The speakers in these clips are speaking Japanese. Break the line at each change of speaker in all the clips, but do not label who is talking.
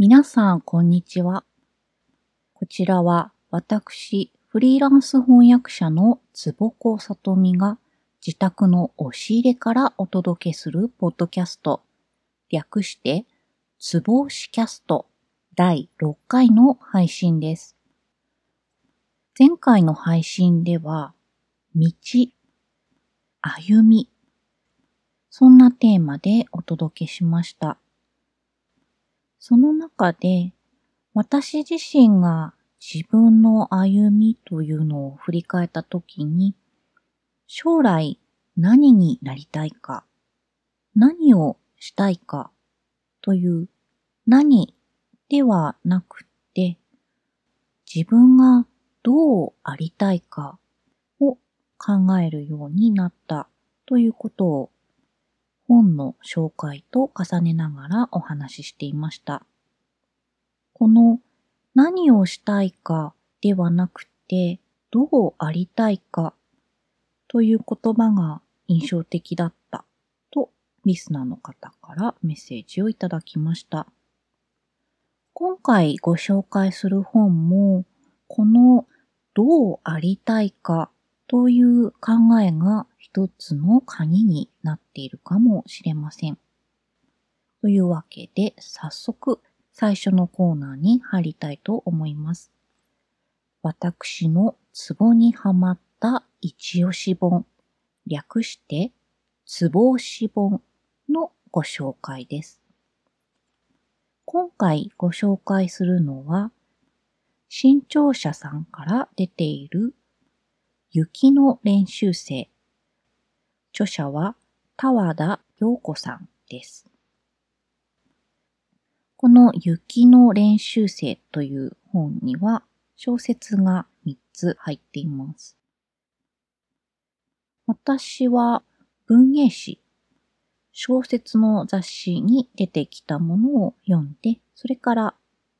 皆さん、こんにちは。こちらは私、フリーランス翻訳者の坪子さとみが自宅の押し入れからお届けするポッドキャスト、略してつぼ押しキャスト第6回の配信です。前回の配信では、道、歩み、そんなテーマでお届けしました。その中で、私自身が自分の歩みというのを振り返ったときに、将来何になりたいか、何をしたいかという何ではなくて、自分がどうありたいかを考えるようになったということを本の紹介と重ねながらお話ししていました。この何をしたいかではなくて、どうありたいかという言葉が印象的だったとリスナーの方からメッセージをいただきました。今回ご紹介する本も、このどうありたいかという考えが一つの鍵になっているかもしれません。というわけで、早速最初のコーナーに入りたいと思います。私のツボにはまった一押し本、略してツボ押し本のご紹介です。今回ご紹介するのは、新潮社さんから出ている雪の練習生。著者は田和田陽子さんです。この雪の練習生という本には小説が3つ入っています。私は文芸誌、小説の雑誌に出てきたものを読んで、それから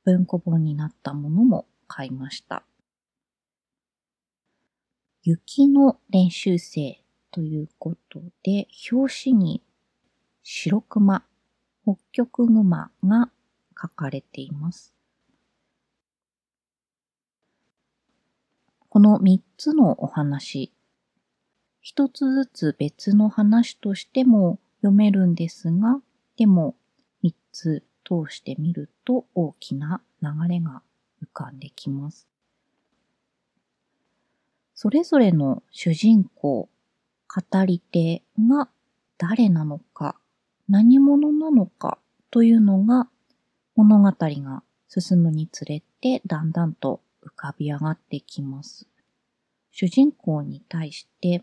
文庫本になったものも買いました。雪の練習生ということで、表紙に白熊、北極熊が書かれています。この3つのお話、一つずつ別の話としても読めるんですが、でも3つ通してみると大きな流れが浮かんできます。それぞれの主人公、語り手が誰なのか、何者なのかというのが物語が進むにつれてだんだんと浮かび上がってきます。主人公に対して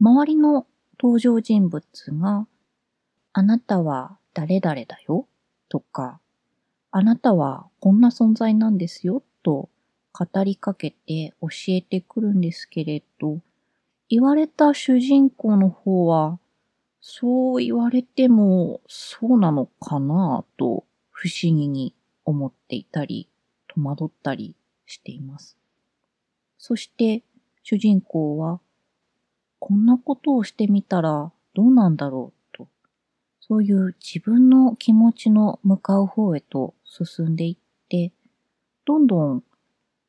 周りの登場人物があなたは誰々だよとかあなたはこんな存在なんですよと語りかけて教えてくるんですけれど、言われた主人公の方は、そう言われてもそうなのかなぁと不思議に思っていたり、戸惑ったりしています。そして主人公は、こんなことをしてみたらどうなんだろうと、そういう自分の気持ちの向かう方へと進んでいって、どんどん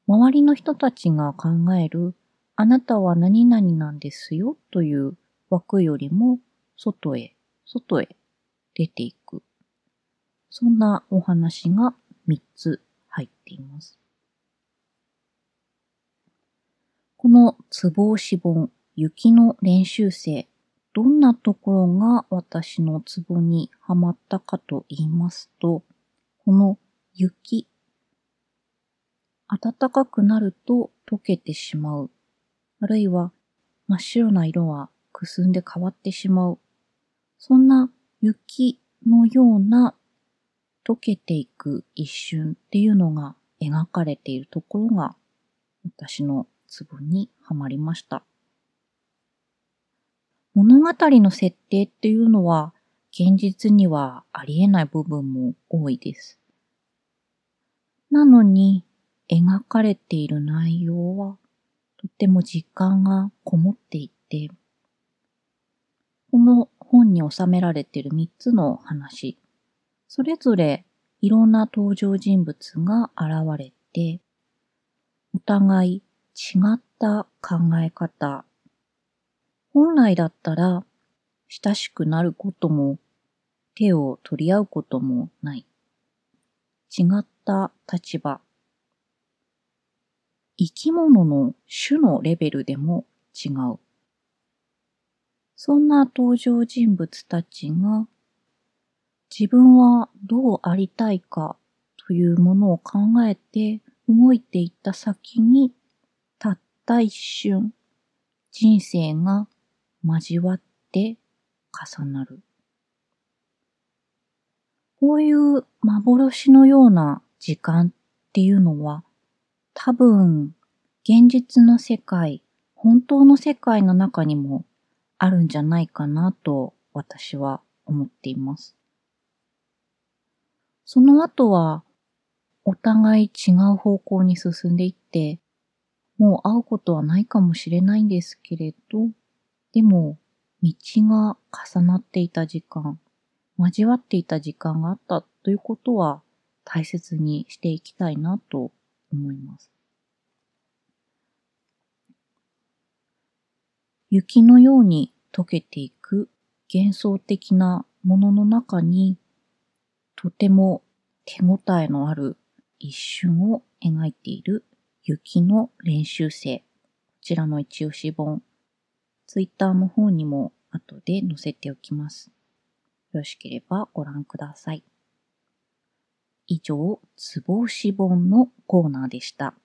周りの人たちが考えるあなたは何々なんですよという枠よりも外へ、外へ出ていく。そんなお話が3つ入っています。このつぼ押し本、雪の練習生、どんなところが私のツボにはまったかと言いますと、この雪暖かくなると溶けてしまう。あるいは真っ白な色はくすんで変わってしまう。そんな雪のような溶けていく一瞬っていうのが描かれているところが私のツボにはまりました。物語の設定っていうのは現実にはありえない部分も多いです。なのに描かれている内容はとても実感がこもっていて、この本に収められている3つの話、それぞれいろんな登場人物が現れて、お互い違った考え方。本来だったら親しくなることも手を取り合うこともない。違った立場。生き物の種のレベルでも違う。そんな登場人物たちが自分はどうありたいかというものを考えて動いていった先にたった一瞬人生が交わって重なる。こういう幻のような時間っていうのは多分現実の世界、本当の世界の中にもあるんじゃないかなと私は思っています。その後はお互い違う方向に進んでいって、もう会うことはないかもしれないんですけれど、でも道が重なっていた時間、交わっていた時間があったということは大切にしていきたいなと思います。雪のように溶けていく幻想的なものの中にとても手応えのある一瞬を描いている雪の練習生。こちらの一押し本。ツイッターの方にも後で載せておきます。よろしければご覧ください。以上、つぼ押し本のコーナーでした。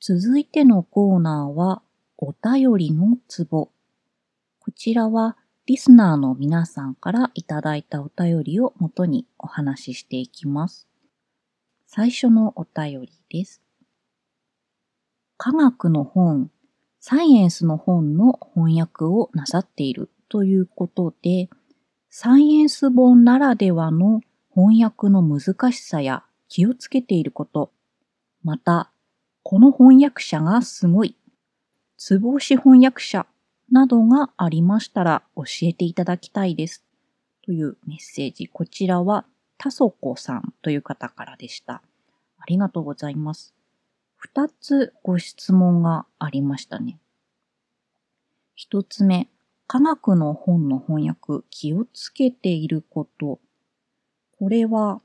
続いてのコーナーは、お便りのツボ。こちらは、リスナーの皆さんからいただいたお便りをもとにお話ししていきます。最初のお便りです。科学の本サイエンスの本の翻訳をなさっているということで、サイエンス本ならではの翻訳の難しさや気をつけていること、また、この翻訳者がすごい、つぼし翻訳者などがありましたら教えていただきたいです。というメッセージ。こちらは、たそこさんという方からでした。ありがとうございます。二つご質問がありましたね。一つ目、科学の本の翻訳、気をつけていること。これは、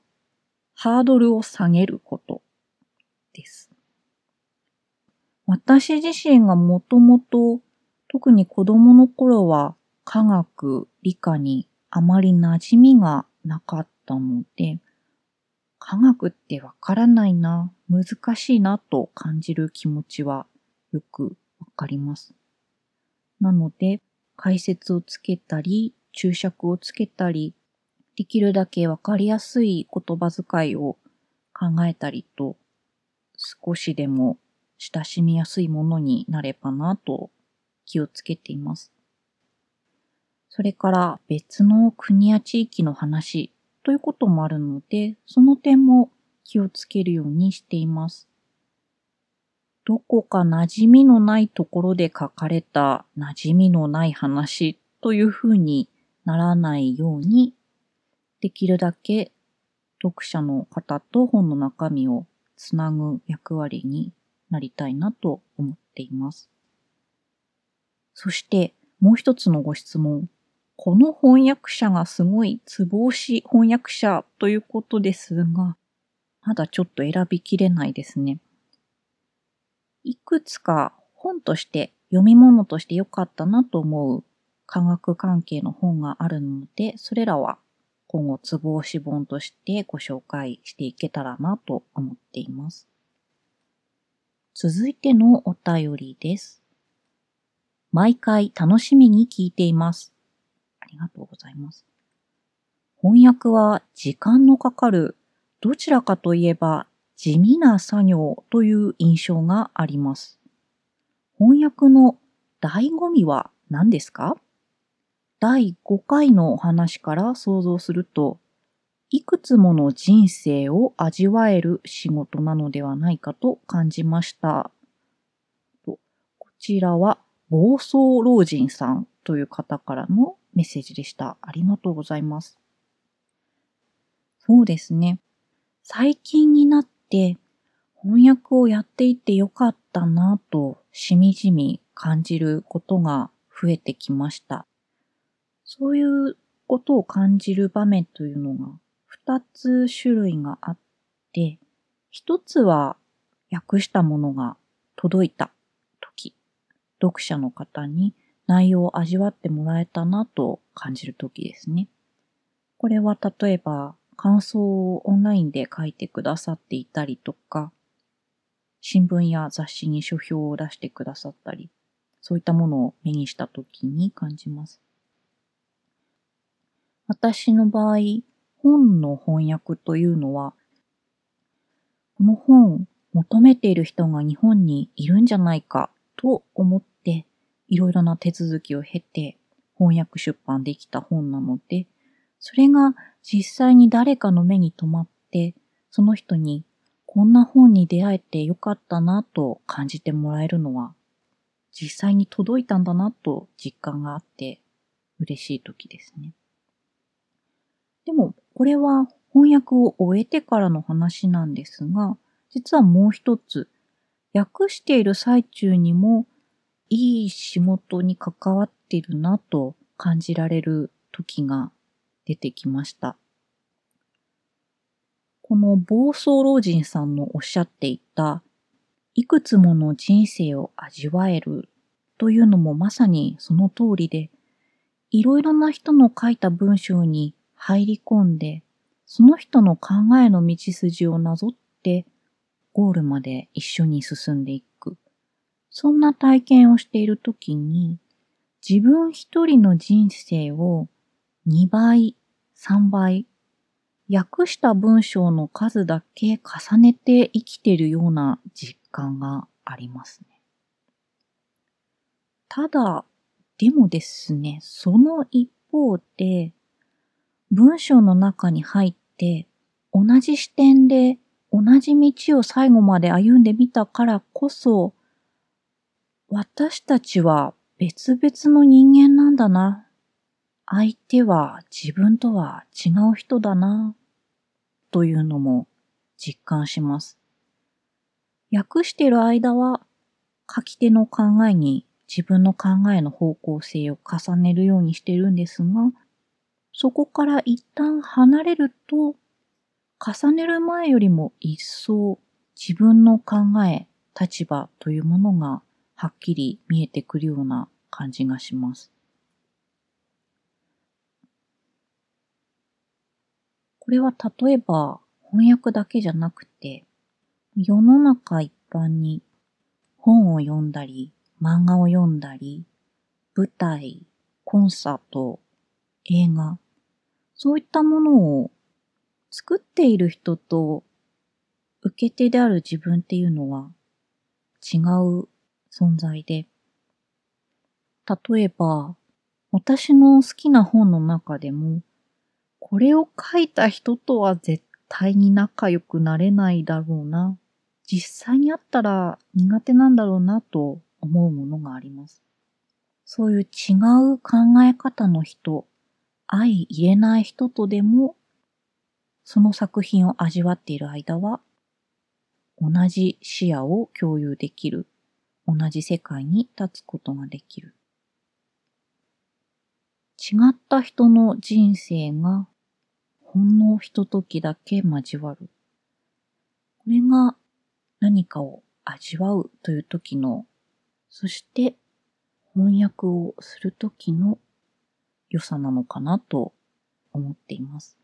ハードルを下げることです。私自身がもともと、特に子供の頃は科学、理科にあまり馴染みがなかったので、科学ってわからないな、難しいなと感じる気持ちはよくわかります。なので、解説をつけたり、注釈をつけたり、できるだけわかりやすい言葉遣いを考えたりと、少しでも親しみやすいものになればなと気をつけています。それから別の国や地域の話ということもあるので、その点も気をつけるようにしています。どこか馴染みのないところで書かれた馴染みのない話というふうにならないように、できるだけ読者の方と本の中身をつなぐ役割になりたいなと思っています。そしてもう一つのご質問。この翻訳者がすごいつぼ押し翻訳者ということですが、まだちょっと選びきれないですね。いくつか本として読み物として良かったなと思う科学関係の本があるので、それらは今後つぼ押し本としてご紹介していけたらなと思っています。続いてのお便りです。毎回楽しみに聞いています。ありがとうございます。翻訳は時間のかかる、どちらかといえば地味な作業という印象があります。翻訳の醍醐味は何ですか？第5回のお話から想像すると、いくつもの人生を味わえる仕事なのではないかと感じました。こちらは、暴走老人さんという方からのメッセージでした。ありがとうございます。そうですね。最近になっ翻訳をやっていてよかったなとしみじみ感じることが増えてきました。そういうことを感じる場面というのが二つ種類があって、一つは訳したものが届いた時、読者の方に内容を味わってもらえたなと感じる時ですね。これは例えば感想をオンラインで書いてくださっていたりとか、新聞や雑誌に書評を出してくださったり、そういったものを目にした時に感じます。私の場合、本の翻訳というのは、この本を求めている人が日本にいるんじゃないかと思って、いろいろな手続きを経て翻訳出版できた本なので、それが実際に誰かの目に留まって、その人にこんな本に出会えてよかったなと感じてもらえるのは、実際に届いたんだなと実感があって嬉しい時ですね。でも、これは翻訳を終えてからの話なんですが、実はもう一つ、訳している最中にもいい仕事に関わってるなと感じられる時が出てきました。この暴走老人さんのおっしゃっていた、いくつもの人生を味わえるというのもまさにその通りで、いろいろな人の書いた文章に入り込んで、その人の考えの道筋をなぞってゴールまで一緒に進んでいく。そんな体験をしているときに、自分一人の人生を2倍、3倍、訳した文章の数だけ重ねて生きてるような実感がありますね。ただ、でもですね、その一方で、文章の中に入って同じ視点で同じ道を最後まで歩んでみたからこそ、私たちは別々の人間なんだな相手は自分とは違う人だな、というのも実感します。訳してる間は書き手の考えに自分の考えの方向性を重ねるようにしてるんですが、そこから一旦離れると、重ねる前よりも一層自分の考え、立場というものがはっきり見えてくるような感じがします。これは例えば翻訳だけじゃなくて、世の中一般に本を読んだり、漫画を読んだり、舞台、コンサート、映画、そういったものを作っている人と受け手である自分っていうのは違う存在で、例えば私の好きな本の中でもこれを書いた人とは絶対に仲良くなれないだろうな。実際に会ったら苦手なんだろうなと思うものがあります。そういう違う考え方の人、相入れない人とでも、その作品を味わっている間は、同じ視野を共有できる、同じ世界に立つことができる。違った人の人生がほんのひとときだけ交わる。これが何かを味わうという時の、そして翻訳をする時の良さなのかなと思っています。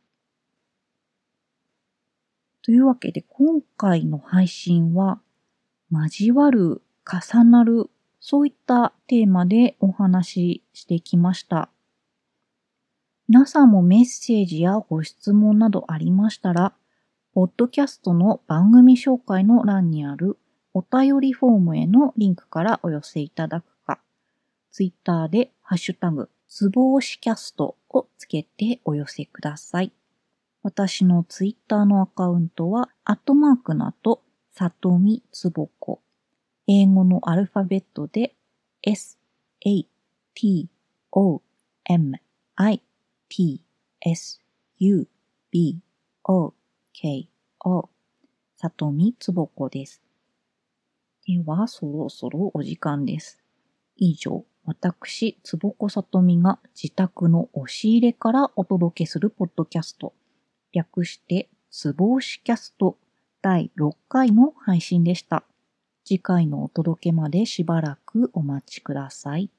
というわけで今回の配信は交わる、重なる、そういったテーマでお話ししてきました。皆さんもメッセージやご質問などありましたら、ポッドキャストの番組紹介の欄にあるお便りフォームへのリンクからお寄せいただくか、ツイッターでハッシュタグ、つぼ押しキャストをつけてお寄せください。私のツイッターのアカウントは、アットマークの後、さとみつぼこ。英語のアルファベットで、s, a, t, o, m, i, t, s, u, b, O, K, O 里見つぼこです。では、そろそろお時間です。以上、私、つぼこさとみが自宅の押し入れからお届けするポッドキャスト、略して、つぼ押しキャスト第6回の配信でした。次回のお届けまでしばらくお待ちください。